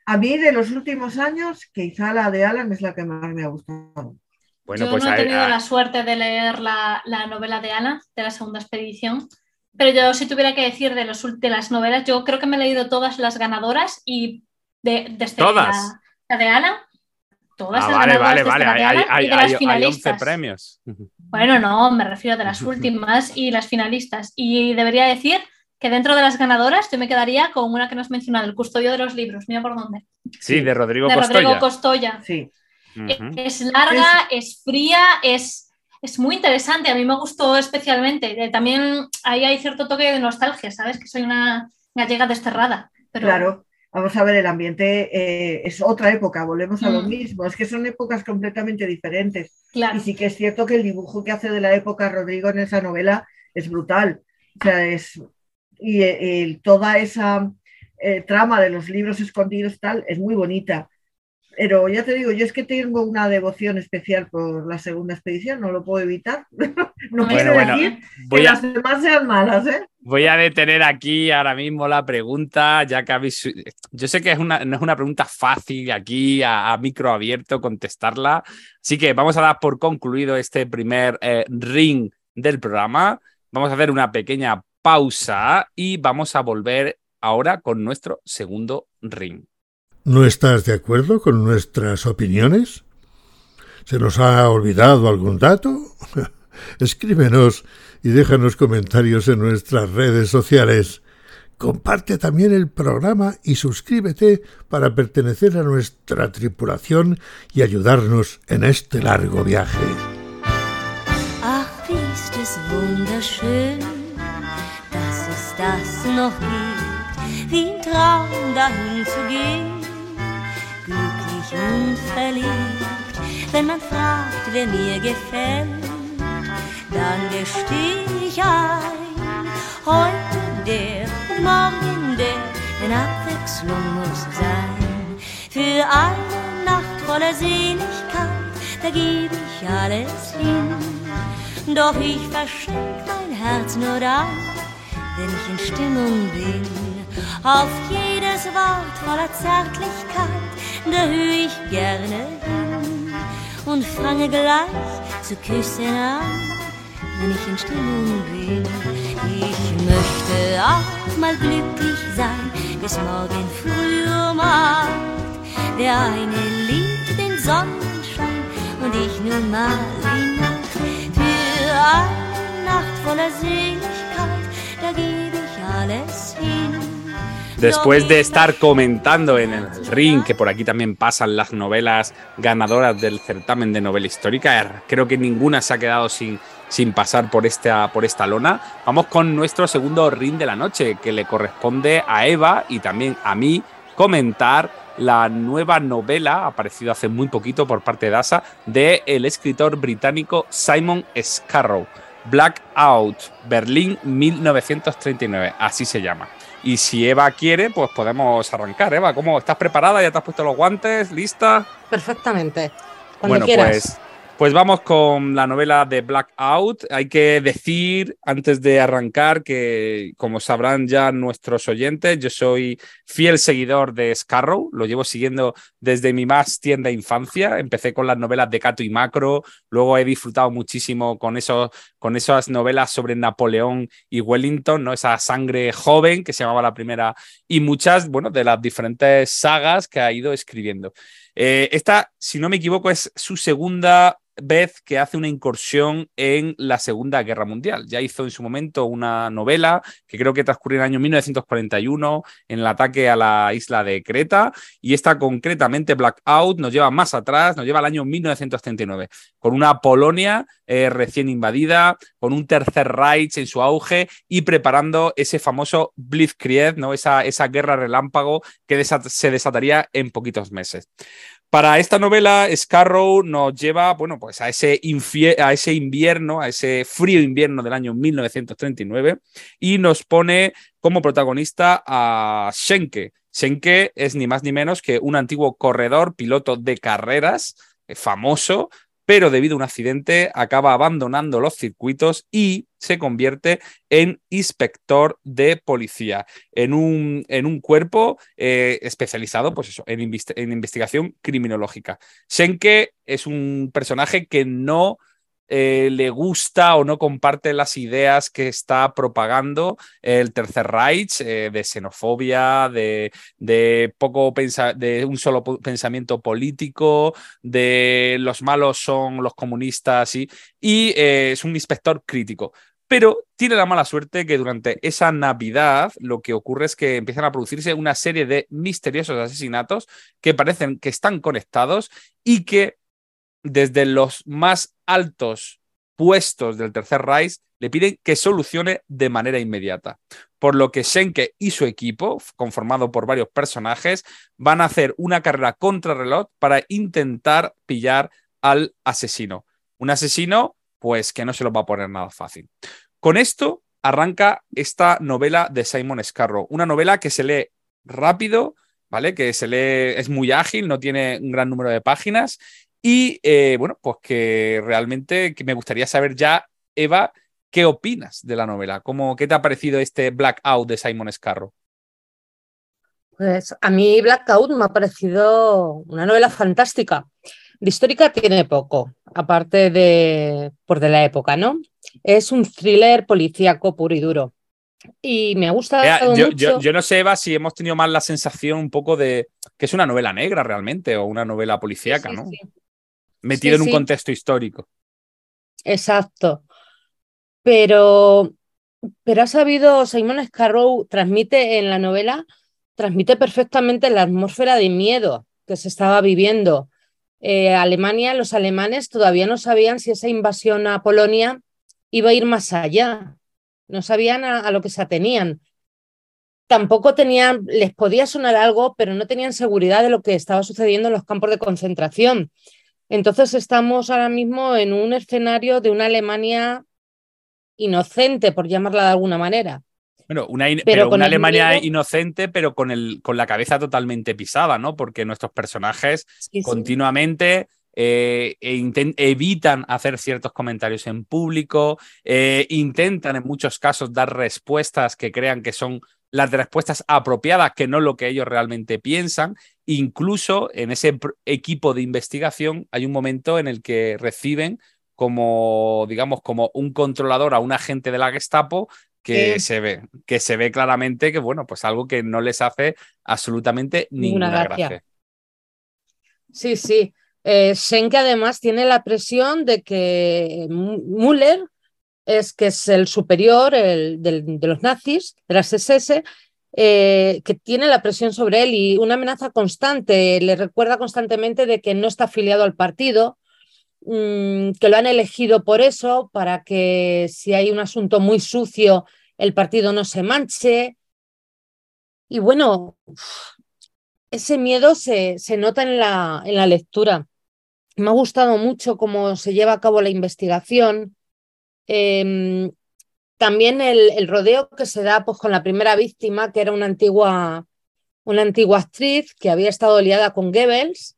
A mí de los últimos años, quizá la de Alan es la que más me ha gustado. Yo pues no he tenido la suerte de leer la, novela de Ana, de la segunda expedición, pero yo si tuviera que decir de, los, de las novelas, yo creo que me he leído todas las ganadoras y de, desde ¿Todas? La, de Ana, todas ah, las vale, vale, vale, hay, y de las finalistas. 11 premios. Bueno, no, me refiero de las últimas y las finalistas. Y debería decir que dentro de las ganadoras yo me quedaría con una que nos has mencionado, El Custodio de los Libros. Mira por dónde. Sí, de Rodrigo de Costoya. Rodrigo Costoya. Sí. Es larga, es, fría, es, es muy interesante. A mí me gustó especialmente. Eh, también ahí hay cierto toque de nostalgia, ¿sabes? Que soy una gallega desterrada. Pero... Claro. Vamos a ver, el ambiente eh, es otra época, volvemos a lo mm. mismo, es que son épocas completamente diferentes. Y sí que es cierto que el dibujo que hace de la época Rodrigo en esa novela es brutal. O sea, es, y eh, toda esa trama de los libros escondidos tal es muy bonita. Pero ya te digo, yo es que tengo una devoción especial por la segunda expedición, no lo puedo evitar. no quiero decir que las demás sean malas, ¿eh? Voy a detener aquí ahora mismo la pregunta, ya que habéis. Yo sé que es una, no es una pregunta fácil aquí a, micro abierto contestarla. Así que vamos a dar por concluido este primer eh, ring del programa. Vamos a hacer una pequeña pausa y vamos a volver ahora con nuestro segundo ring. ¿No estás de acuerdo con nuestras opiniones? ¿Se nos ha olvidado algún dato? Escríbenos y déjanos comentarios en nuestras redes sociales. Comparte también el programa y suscríbete para pertenecer a nuestra tripulación y ayudarnos en este largo viaje. Und verliebt. Wenn man fragt, wer mir gefällt, dann gesteh ich ein, heute der und morgen der, denn Abwechslung muss sein. Für eine Nacht voller Seligkeit, da geb ich alles hin, doch ich versteck mein Herz nur dann, wenn ich in Stimmung bin. Auf jedes Wort voller Zärtlichkeit, da hör ich gerne hin und fange gleich zu küssen an, wenn ich in Stimmung bin. Ich möchte auch mal glücklich sein, bis morgen früh um acht. Der eine liebt den Sonnenschein und ich nun mal die Nacht. Für eine Nacht voller Seligkeit, da gebe ich alles hin. Después de estar comentando en el ring, que por aquí también pasan las novelas ganadoras del certamen de novela histórica, creo que ninguna se ha quedado sin, sin pasar por esta, por esta lona, vamos con nuestro segundo ring de la noche, que le corresponde a Eva y también a mí comentar la nueva novela, aparecido hace muy poquito por parte de ASA, del el escritor británico Simon Scarrow. Blackout, Berlín 1939, así se llama. Y si Eva quiere, pues podemos arrancar. Eva, ¿cómo estás preparada? ¿Ya te has puesto los guantes? ¿Lista? Perfectamente. Cuando bueno, quieras. pues pues vamos con la novela de Blackout. Hay que decir, antes de arrancar, que como sabrán ya nuestros oyentes, yo soy fiel seguidor de Scarrow, lo llevo siguiendo desde mi más tienda infancia. Empecé con las novelas de Cato y Macro, luego he disfrutado muchísimo con, con esas novelas sobre Napoleón y Wellington, ¿no? esa sangre joven que se llamaba la primera, y muchas, bueno, de las diferentes sagas que ha ido escribiendo. Eh, esta, si no me equivoco, es su segunda vez que hace una incursión en la Segunda Guerra Mundial. Ya hizo en su momento una novela que creo que transcurrió en el año 1941 en el ataque a la isla de Creta y esta concretamente Blackout nos lleva más atrás, nos lleva al año 1939 con una Polonia eh, recién invadida, con un tercer Reich en su auge y preparando ese famoso Blitzkrieg, ¿no? esa, esa guerra relámpago que se desataría en poquitos meses. Para esta novela, Scarrow nos lleva, bueno, pues a ese, a ese invierno, a ese frío invierno del año 1939 y nos pone como protagonista a Schenke. Schenke es ni más ni menos que un antiguo corredor, piloto de carreras, eh, famoso, pero debido a un accidente acaba abandonando los circuitos y se convierte en inspector de policía, en un, en un cuerpo eh, especializado pues eso, en, en, investigación criminológica. Schenke es un personaje que no eh, le gusta o no comparte las ideas que está propagando el Tercer Reich eh, de xenofobia, de, de poco de un solo pensamiento político, de los malos son los comunistas y, y eh, es un inspector crítico. Pero tiene la mala suerte que durante esa Navidad lo que ocurre es que empiezan a producirse una serie de misteriosos asesinatos que parecen que están conectados y que desde los más altos puestos del Tercer Reich le piden que solucione de manera inmediata. Por lo que Schenke y su equipo, conformado por varios personajes, van a hacer una carrera contra reloj para intentar pillar al asesino. Un asesino, pues que no se lo va a poner nada fácil. Con esto arranca esta novela de Simon Scarrow, una novela que se lee rápido, ¿vale? Que se lee, es muy ágil, no tiene un gran número de páginas y eh, bueno, pues que realmente me gustaría saber ya, Eva, ¿qué opinas de la novela? ¿Cómo, ¿Qué te ha parecido este Blackout de Simon Scarrow? Pues a mí Blackout me ha parecido una novela fantástica. De histórica tiene poco, aparte de por de la época, ¿no? Es un thriller policíaco puro y duro. Y me gusta yo, Yo, no sé, Eva, si hemos tenido más la sensación un poco de que es una novela negra realmente o una novela policíaca, ¿no? Metido en un contexto histórico. Exacto. Pero, pero ha sabido, Simon Scarrow transmite en la novela, transmite perfectamente la atmósfera de miedo que se estaba viviendo. Eh, Alemania, los alemanes todavía no sabían si esa invasión a Polonia iba a ir más allá. no sabían a, lo que se atenían. Tampoco tenían, les podía sonar algo, pero no tenían seguridad de lo que estaba sucediendo en los campos de concentración. Entonces estamos ahora mismo en un escenario de una Alemania inocente, por llamarla de alguna manera. Bueno, una, pero, una Alemania inocente, pero con, el, con la cabeza totalmente pisada, ¿no? Porque nuestros personajes continuamente eh, e evitan hacer ciertos comentarios en público, eh, intentan en muchos casos dar respuestas que crean que son las respuestas apropiadas, que no lo que ellos realmente piensan. Incluso en ese equipo de investigación hay un momento en el que reciben como, digamos, como un controlador a un agente de la Gestapo que se ve, que se ve claramente que, bueno, pues algo que no les hace absolutamente ninguna, gracia. Sí, sí. Eh, Schenke además tiene la presión de que Müller es que es el superior de los nazis, de las SS, eh, que tiene la presión sobre él y una amenaza constante. Le recuerda constantemente de que no está afiliado al partido, mm, que lo han elegido por eso, para que si hay un asunto muy sucio, el partido no se manche. Y bueno, ese miedo se, se nota en la, en la lectura. Me ha gustado mucho cómo se lleva a cabo la investigación. Em, también el, rodeo que se da pues, con la primera víctima, que era una antigua, una antigua actriz que había estado liada con Goebbels.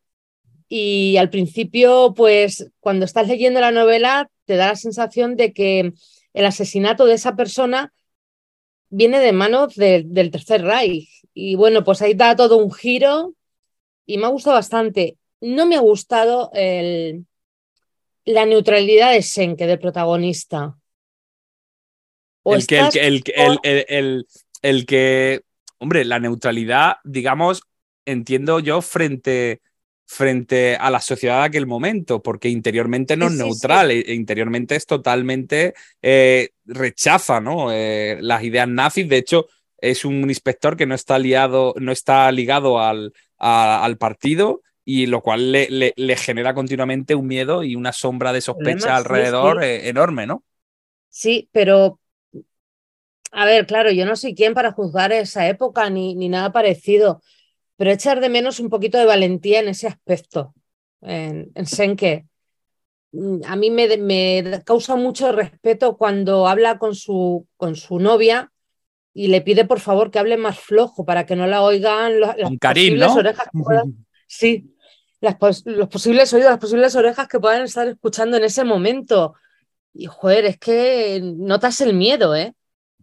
Y al principio, pues cuando estás leyendo la novela, te da la sensación de que el asesinato de esa persona viene de manos del Tercer Reich. Y bueno, pues ahí da todo un giro y me ha gustado bastante. No me ha gustado la neutralidad de Senke, del protagonista. El que, el, el, el, que, hombre, la neutralidad, digamos, entiendo yo frente frente a la sociedad de aquel momento, porque interiormente no es neutral, e, interiormente es totalmente eh, rechaza ¿no? Eh, las ideas nazis. De hecho, es un inspector que no está, liado, no está ligado al, al partido y lo cual le, le, genera continuamente un miedo y una sombra de sospecha alrededor eh, enorme, ¿no? Sí, pero a ver, claro, yo no soy quien para juzgar esa época ni, ni nada parecido, pero echar de menos un poquito de valentía en ese aspecto, en, en Senke. Mm, a mí me, me, causa mucho respeto cuando habla con su, con su novia y le pide por favor que hable más flojo para que no la oigan las posibles orejas. sí, los posibles oídos, las posibles orejas que puedan estar escuchando en ese momento. Y joder, es que notas el miedo, ¿eh?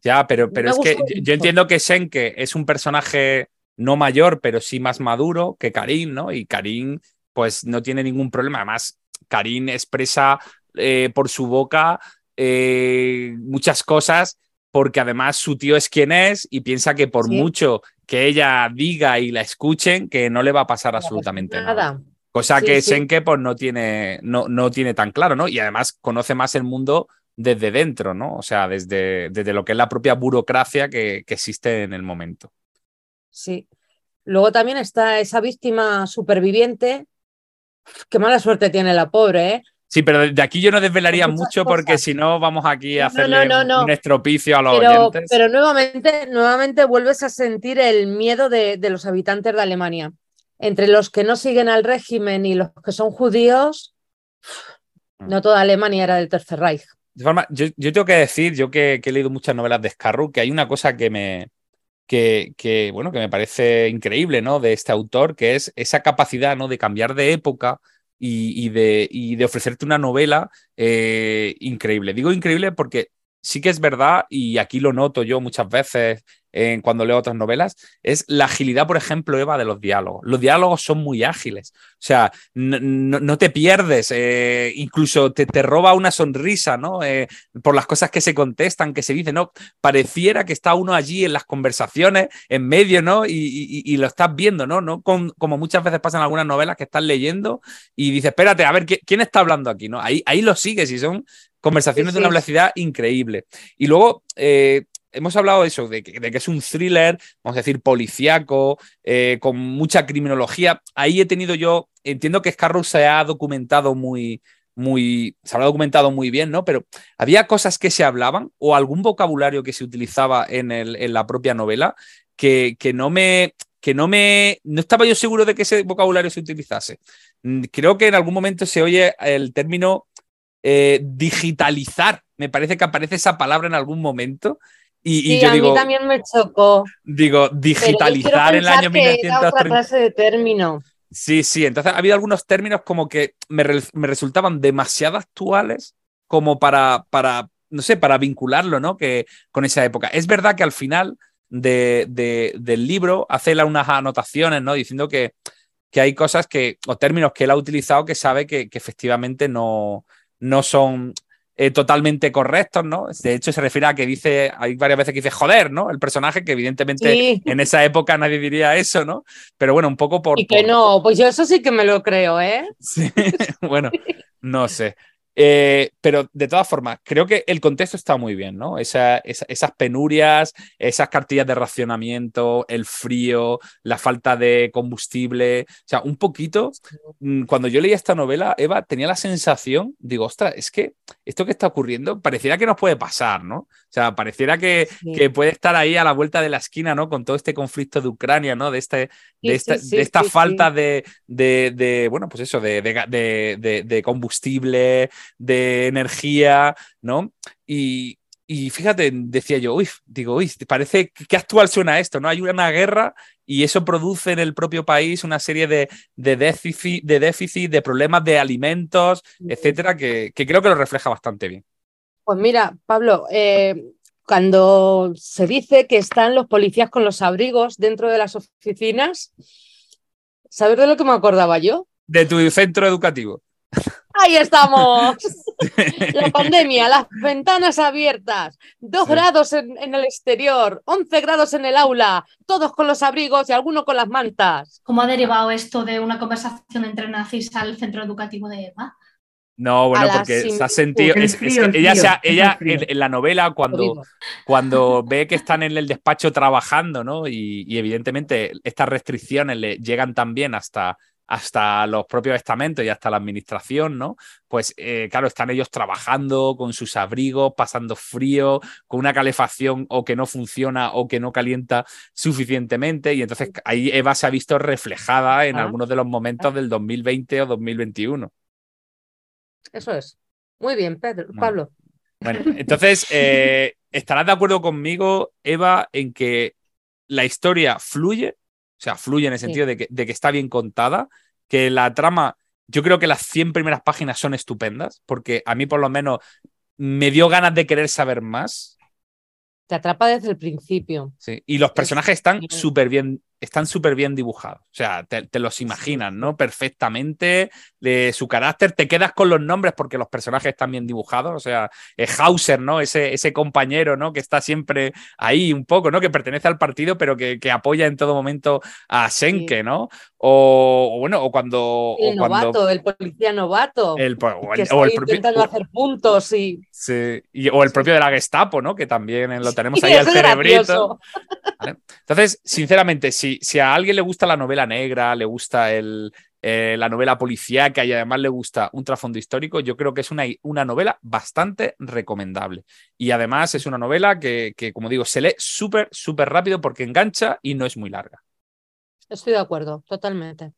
Ya, pero, pero es que yo entiendo que Senke es un personaje no mayor, pero sí más maduro que Karim, ¿no? Y Karim, pues no tiene ningún problema. Además, Karim expresa eh, por su boca eh, muchas cosas porque además su tío es quien es y piensa que por mucho que ella diga y la escuchen, que no le va a pasar absolutamente nada. Cosa que Senke pues no tiene, no, no tiene tan claro, ¿no? Y además conoce más el mundo desde dentro, ¿no? O sea, desde, desde lo que es la propia burocracia que, que existe en el momento. Sí. Luego también está esa víctima superviviente. Qué mala suerte tiene la pobre, ¿eh? Sí, pero de aquí yo no desvelaría mucho porque si no vamos aquí a hacerle un estropicio a los oyentes. Pero nuevamente, nuevamente vuelves a sentir el miedo de, los habitantes de Alemania. Entre los que no siguen al régimen y los que son judíos, mm. no toda Alemania era del Tercer Reich. De forma, yo, tengo que decir, yo que, he leído muchas novelas de Scarru, que hay una cosa que me, que, bueno, que me parece increíble, ¿no? De este autor, que es esa capacidad, ¿no? De cambiar de época y, de, y de, ofrecerte una novela eh, increíble. Digo increíble porque sí que es verdad, y aquí lo noto yo muchas veces cuando leo otras novelas, es la agilidad, por ejemplo, Eva, de los diálogos. Los diálogos son muy ágiles. O sea, no, te pierdes, eh, incluso te, te, roba una sonrisa, ¿no? Eh, por las cosas que se contestan, que se dicen, ¿no? Pareciera que está uno allí en las conversaciones, en medio, ¿no? Y, lo estás viendo, ¿no? ¿no? como muchas veces pasa en algunas novelas que estás leyendo y dices, espérate, a ver, ¿quién está hablando aquí? ¿no? Ahí, ahí lo sigues y son conversaciones de una velocidad increíble. Y luego, eh, hemos hablado de eso, de que, es un thriller, vamos a decir, policíaco, eh, con mucha criminología. Ahí he tenido yo, entiendo que Scarrow se ha documentado muy, muy, se habrá documentado muy bien, ¿no? Pero había cosas que se hablaban o algún vocabulario que se utilizaba en, la propia novela que, que, no me, que no me, no estaba yo seguro de que ese vocabulario se utilizase. Mm, creo que en algún momento se oye el término eh, digitalizar. Me parece que aparece esa palabra en algún momento. Y, yo a digo, mí también me chocó. Digo, digitalizar en el año 1930. otra clase de término. Sí, sí. Entonces ha habido algunos términos como que me, resultaban demasiado actuales como para, para, no sé, para vincularlo, ¿no? Que, con esa época. Es verdad que al final de, del libro hace unas anotaciones, ¿no? Diciendo que, que, hay cosas que, o términos que él ha utilizado que sabe que, efectivamente no, no son eh, totalmente correctos, ¿no? De hecho, se refiere a que dice, hay varias veces que dice joder, ¿no? El personaje, que evidentemente en esa época nadie diría eso, ¿no? Pero bueno, un poco por. Y que no, pues yo eso sí que me lo creo, ¿eh? Sí, bueno, no sé. Eh, pero de todas formas, creo que el contexto está muy bien, ¿no? esas penurias, esas cartillas de racionamiento, el frío, la falta de combustible. O sea, un poquito, mm, cuando yo leía esta novela, Eva, tenía la sensación, digo, ostras, es que esto que está ocurriendo pareciera que nos puede pasar, ¿no? O sea, pareciera que, que puede estar ahí a la vuelta de la esquina, ¿no? Con todo este conflicto de Ucrania, ¿no? De, este, de, esta, de esta falta de, de, bueno, pues eso, de, de combustible, de energía, ¿no? Y, fíjate, decía yo, uy, digo, uy, parece que actual suena esto, ¿no? Hay una guerra y eso produce en el propio país una serie de, de déficit, de déficit, de problemas de alimentos, etcétera, que, creo que lo refleja bastante bien. Pues mira, Pablo, eh, cuando se dice que están los policías con los abrigos dentro de las oficinas, ¿sabes de lo que me acordaba yo? De tu centro educativo. Ahí estamos. La pandemia, las ventanas abiertas, dos grados en, el exterior, 11 grados en el aula, todos con los abrigos y algunos con las mantas. ¿Cómo ha derivado esto de una conversación entre nazis al centro educativo de Eva? No, bueno, porque se ha sentido. ella, ella en, la novela, cuando, cuando ve que están en el despacho trabajando, ¿no? Y, y evidentemente estas restricciones le llegan también hasta hasta los propios estamentos y hasta la administración, ¿no? Pues eh, claro, están ellos trabajando con sus abrigos, pasando frío, con una calefacción o que no funciona o que no calienta suficientemente y entonces ahí Eva se ha visto reflejada en ah. algunos de los momentos del 2020 o 2021. Eso es. Muy bien, Pedro, Pablo. Bueno, entonces, eh, ¿estarás de acuerdo conmigo, Eva, en que la historia fluye o sea, fluye en el sentido de, que, de que está bien contada, que la trama, yo creo que las 100 primeras páginas son estupendas, porque a mí por lo menos me dio ganas de querer saber más. Te atrapa desde el principio. Sí, y los personajes están súper bien están súper bien dibujados. O sea, te, los imaginas, ¿no? Perfectamente. De su carácter, te quedas con los nombres porque los personajes están bien dibujados. O sea, Hauser, ¿no? Ese, ese compañero, ¿no? Que está siempre ahí un poco, ¿no? Que pertenece al partido, pero que, apoya en todo momento a Senke, ¿no? O, bueno, o cuando. El novato, el policía novato. El, o el, o intentando hacer puntos y... Sí, o el propio de la Gestapo, ¿no? Que también lo tenemos ahí al cerebrito. Entonces, sinceramente, sí si, a alguien le gusta la novela negra, le gusta eh, la novela policíaca y además le gusta un trasfondo histórico, yo creo que es una, una novela bastante recomendable. Y además es una novela que, que como digo, se lee súper, súper rápido porque engancha y no es muy larga. Estoy de acuerdo, totalmente.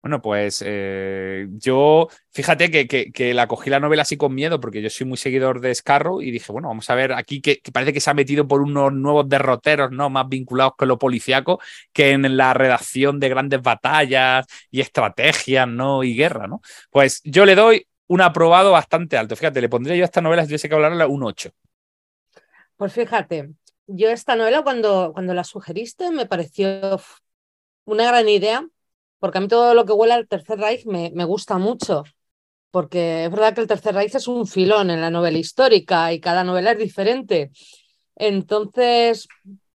Bueno, pues eh, yo, fíjate que, que, la cogí la novela así con miedo, porque yo soy muy seguidor de Scarrow y dije, bueno, vamos a ver aquí que, parece que se ha metido por unos nuevos derroteros, ¿no? Más vinculados con lo policiaco que en la redacción de grandes batallas y estrategias, ¿no? Y guerra, ¿no? Pues yo le doy un aprobado bastante alto. Fíjate, le pondría yo a esta novela, si tuviese que hablarla, un 8. Pues fíjate, yo esta novela cuando, cuando la sugeriste me pareció una gran idea porque a mí todo lo que huele al Tercer Reich me, me gusta mucho, porque es verdad que el Tercer Reich es un filón en la novela histórica y cada novela es diferente. Entonces,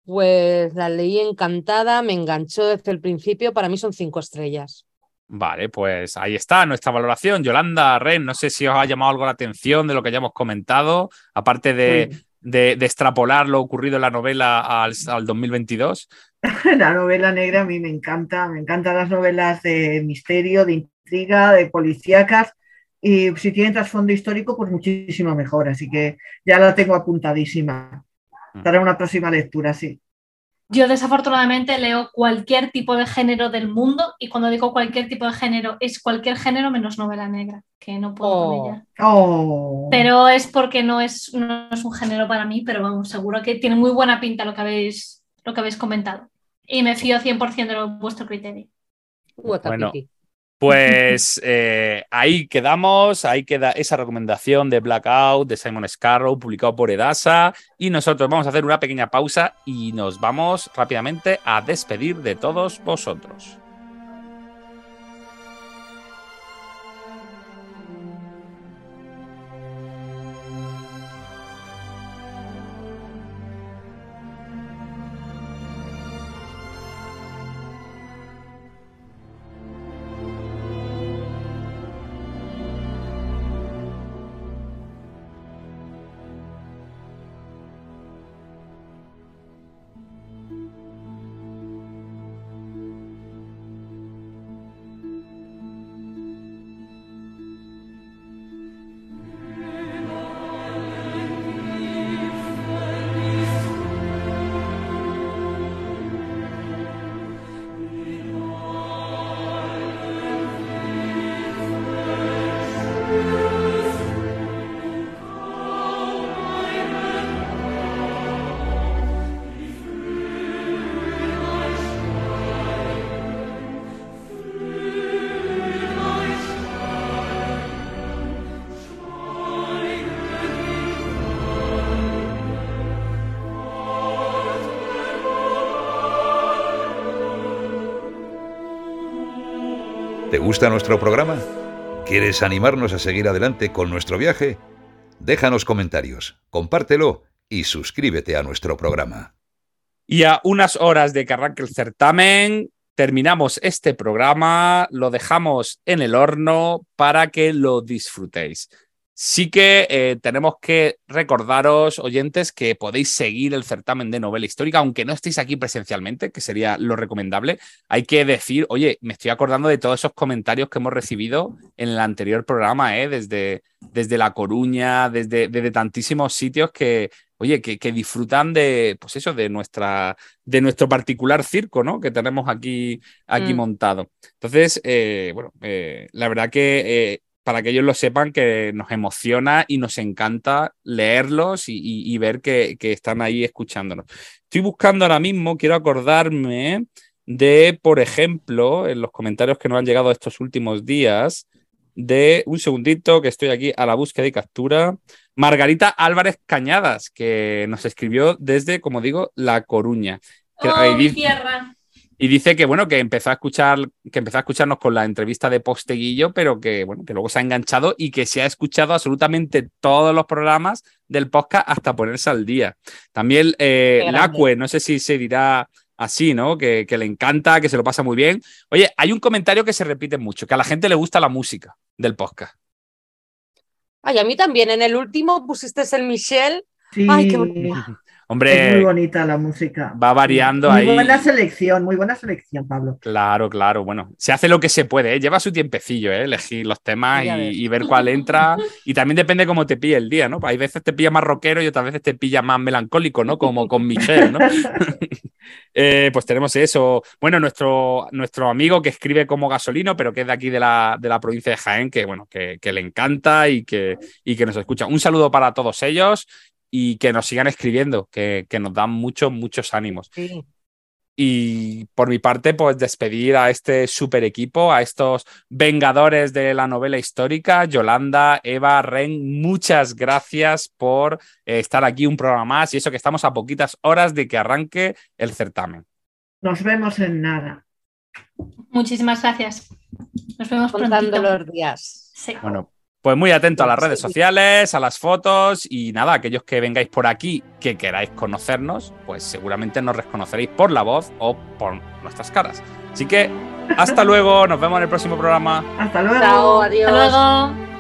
pues la leí encantada, me enganchó desde el principio, para mí son cinco estrellas. Vale, pues ahí está nuestra valoración. Yolanda, Ren, no sé si os ha llamado algo la atención de lo que hayamos comentado, aparte de, de, extrapolar lo ocurrido en la novela al, al 2022. La novela negra a mí me encanta, me encantan las novelas de misterio, de intriga, de policíacas Y si tiene trasfondo histórico, pues muchísimo mejor. Así que ya la tengo apuntadísima mm. para una próxima lectura, sí. Yo desafortunadamente leo cualquier tipo de género del mundo y cuando digo cualquier tipo de género es cualquier género menos novela negra, que no puedo con ella. Oh. Pero es porque no es, no es un género para mí, pero vamos, seguro que tiene muy buena pinta lo que habéis, lo que habéis comentado. Y me fío 100% de vuestro criterio. Bueno, pues eh, ahí quedamos, ahí queda esa recomendación de Blackout de Simon Scarrow, publicado por Edasa. Y nosotros vamos a hacer una pequeña pausa y nos vamos rápidamente a despedir de todos vosotros. ¿Te gusta nuestro programa? ¿Quieres animarnos a seguir adelante con nuestro viaje? Déjanos comentarios, compártelo y suscríbete a nuestro programa. Y a unas horas de que arranque el certamen, terminamos este programa, lo dejamos en el horno para que lo disfrutéis. Sí que eh, tenemos que recordaros, oyentes, que podéis seguir el certamen de novela histórica, aunque no estéis aquí presencialmente, que sería lo recomendable. Hay que decir, oye, me estoy acordando de todos esos comentarios que hemos recibido en el anterior programa, ¿eh? desde, desde La Coruña, desde, desde tantísimos sitios que, oye, que, que, disfrutan de, pues eso, de, nuestra, de nuestro particular circo, ¿no? Que tenemos aquí, aquí mm. montado. Entonces, eh, bueno, eh, la verdad que para que ellos lo sepan, que nos emociona y nos encanta leerlos y, ver que, están ahí escuchándonos. Estoy buscando ahora mismo, quiero acordarme de, por ejemplo, en los comentarios que nos han llegado estos últimos días, de un segundito que estoy aquí a la búsqueda y captura. Margarita Álvarez Cañadas, que nos escribió desde, como digo, La Coruña. Oh, tierra. Y dice que bueno, que empezó a escuchar, que empezó a escucharnos con la entrevista de Posteguillo, pero que bueno, que luego se ha enganchado y que se ha escuchado absolutamente todos los programas del podcast hasta ponerse al día. También eh, Lacue, no sé si se dirá así, ¿no? Que, que, le encanta, que se lo pasa muy bien. Oye, hay un comentario que se repite mucho, que a la gente le gusta la música del podcast. Ay, a mí también. En el último pusiste el Michelle. Ay, qué bonito. Hombre, es muy bonita la música. Va variando ahí. Muy buena selección, muy buena selección, Pablo. Claro, claro. Bueno, se hace lo que se puede, ¿eh? lleva su tiempecillo, ¿eh? elegir los temas y, ver cuál entra. Y también depende cómo te pille el día, ¿no? Hay veces te pilla más rockero y otras veces te pilla más melancólico, ¿no? Como con Michelle, ¿no? Eh, pues tenemos eso. Bueno, nuestro, nuestro amigo que escribe como gasolino, pero que es de aquí de la, de la provincia de Jaén, que bueno, que, que le encanta y que, y que nos escucha. Un saludo para todos ellos y que nos sigan escribiendo, que, nos dan muchos, muchos ánimos. Y por mi parte, pues despedir a este super equipo, a estos vengadores de la novela histórica, Yolanda, Eva, Ren, muchas gracias por eh, estar aquí un programa más y eso que estamos a poquitas horas de que arranque el certamen. Nos vemos en nada. Muchísimas gracias. Nos vemos pronto. los días. Sí. Bueno, pues muy atento a las redes sociales, a las fotos y nada, aquellos que vengáis por aquí que queráis conocernos, pues seguramente nos reconoceréis por la voz o por nuestras caras. Así que hasta luego, nos vemos en el próximo programa. Hasta luego. Chao, adiós. Hasta luego.